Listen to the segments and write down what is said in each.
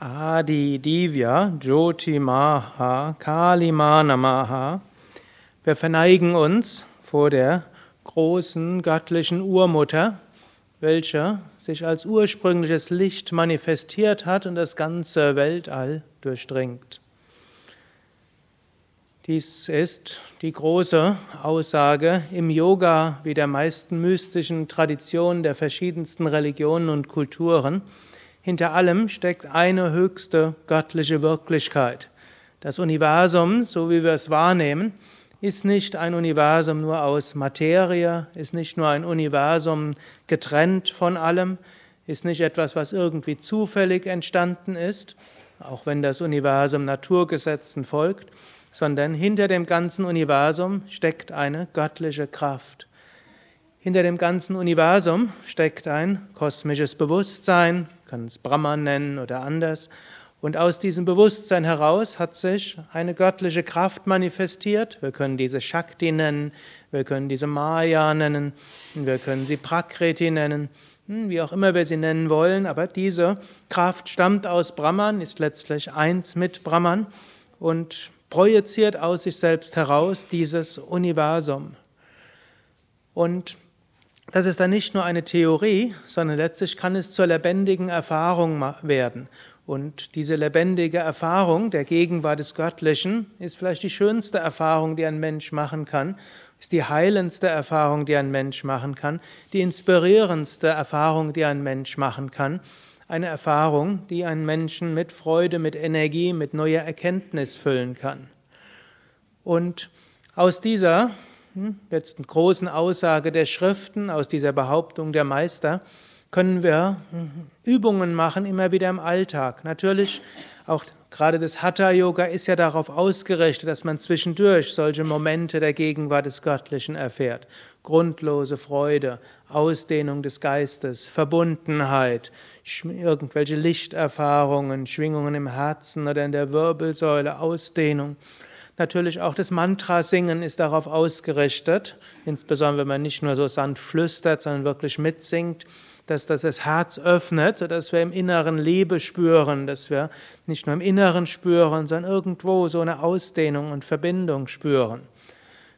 Adi Divya Jyoti Maha Kalima Namaha. Wir verneigen uns vor der großen göttlichen Urmutter, welche sich als ursprüngliches Licht manifestiert hat und das ganze Weltall durchdringt. Dies ist die große Aussage im Yoga wie der meisten mystischen Traditionen der verschiedensten Religionen und Kulturen. Hinter allem steckt eine höchste göttliche Wirklichkeit. Das Universum, so wie wir es wahrnehmen, ist nicht ein Universum nur aus Materie, ist nicht nur ein Universum getrennt von allem, ist nicht etwas, was irgendwie zufällig entstanden ist, auch wenn das Universum Naturgesetzen folgt, sondern hinter dem ganzen Universum steckt eine göttliche Kraft. Hinter dem ganzen Universum steckt ein kosmisches Bewusstsein, kann es Brahman nennen oder anders. Und aus diesem Bewusstsein heraus hat sich eine göttliche Kraft manifestiert. Wir können diese Shakti nennen, wir können diese Maya nennen, wir können sie Prakriti nennen, hm, wie auch immer wir sie nennen wollen. Aber diese Kraft stammt aus Brahman, ist letztlich eins mit Brahman und projiziert aus sich selbst heraus dieses Universum. Und das ist dann nicht nur eine Theorie, sondern letztlich kann es zur lebendigen Erfahrung werden. Und diese lebendige Erfahrung der Gegenwart des Göttlichen ist vielleicht die schönste Erfahrung, die ein Mensch machen kann, ist die heilendste Erfahrung, die ein Mensch machen kann, die inspirierendste Erfahrung, die ein Mensch machen kann eine Erfahrung, die einen Menschen mit Freude, mit Energie, mit neuer Erkenntnis füllen kann. Und aus dieser hm, jetzt großen Aussage der Schriften, aus dieser Behauptung der Meister, können wir hm, Übungen machen, immer wieder im Alltag. Natürlich auch Gerade das Hatha-Yoga ist ja darauf ausgerichtet, dass man zwischendurch solche Momente der Gegenwart des Göttlichen erfährt. Grundlose Freude, Ausdehnung des Geistes, Verbundenheit, irgendwelche Lichterfahrungen, Schwingungen im Herzen oder in der Wirbelsäule, Ausdehnung. Natürlich auch das Mantra-Singen ist darauf ausgerichtet, insbesondere wenn man nicht nur so sanft flüstert, sondern wirklich mitsingt dass das das Herz öffnet, sodass wir im Inneren Liebe spüren, dass wir nicht nur im Inneren spüren, sondern irgendwo so eine Ausdehnung und Verbindung spüren.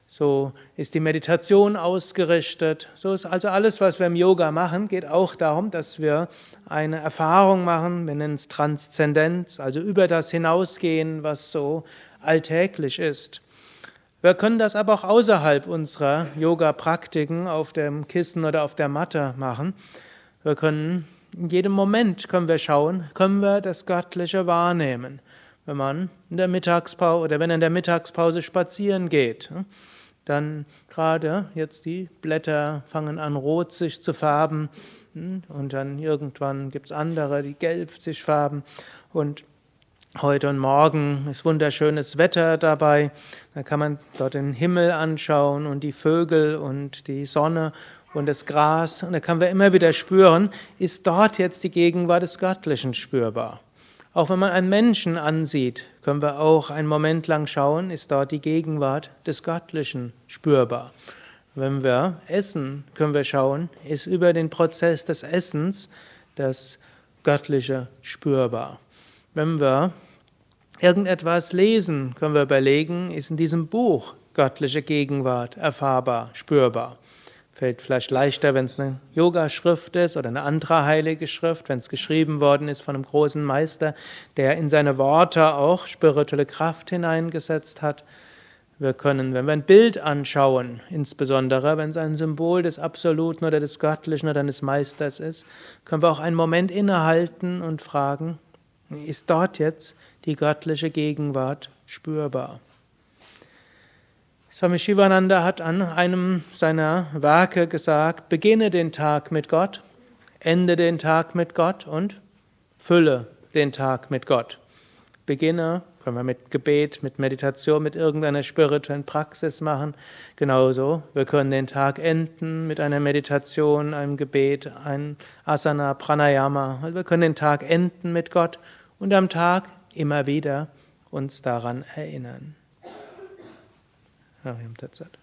So ist die Meditation ausgerichtet. So ist also alles, was wir im Yoga machen, geht auch darum, dass wir eine Erfahrung machen, wir nennen es Transzendenz, also über das hinausgehen, was so alltäglich ist. Wir können das aber auch außerhalb unserer Yoga-Praktiken auf dem Kissen oder auf der Matte machen. Wir können in jedem Moment können wir schauen, können wir das Göttliche wahrnehmen. Wenn man in der Mittagspause oder wenn in der Mittagspause spazieren geht, hm, dann gerade jetzt die Blätter fangen an rot sich zu färben hm, und dann irgendwann gibt es andere, die gelb sich färben und Heute und morgen ist wunderschönes Wetter dabei. Da kann man dort den Himmel anschauen und die Vögel und die Sonne und das Gras. Und da können wir immer wieder spüren, ist dort jetzt die Gegenwart des Göttlichen spürbar. Auch wenn man einen Menschen ansieht, können wir auch einen Moment lang schauen, ist dort die Gegenwart des Göttlichen spürbar. Wenn wir essen, können wir schauen, ist über den Prozess des Essens das Göttliche spürbar. Wenn wir irgendetwas lesen, können wir überlegen, ist in diesem Buch göttliche Gegenwart erfahrbar, spürbar. Fällt vielleicht leichter, wenn es eine Yogaschrift ist oder eine andere heilige Schrift, wenn es geschrieben worden ist von einem großen Meister, der in seine Worte auch spirituelle Kraft hineingesetzt hat. Wir können, wenn wir ein Bild anschauen, insbesondere wenn es ein Symbol des Absoluten oder des Göttlichen oder eines Meisters ist, können wir auch einen Moment innehalten und fragen, ist dort jetzt die göttliche Gegenwart spürbar? Swami Shivananda hat an einem seiner Werke gesagt, beginne den Tag mit Gott, ende den Tag mit Gott und fülle den Tag mit Gott. Beginne, können wir mit Gebet, mit Meditation, mit irgendeiner spirituellen Praxis machen. Genauso, wir können den Tag enden mit einer Meditation, einem Gebet, einem Asana, Pranayama. Also wir können den Tag enden mit Gott und am Tag immer wieder uns daran erinnern. Hariam Tatsat.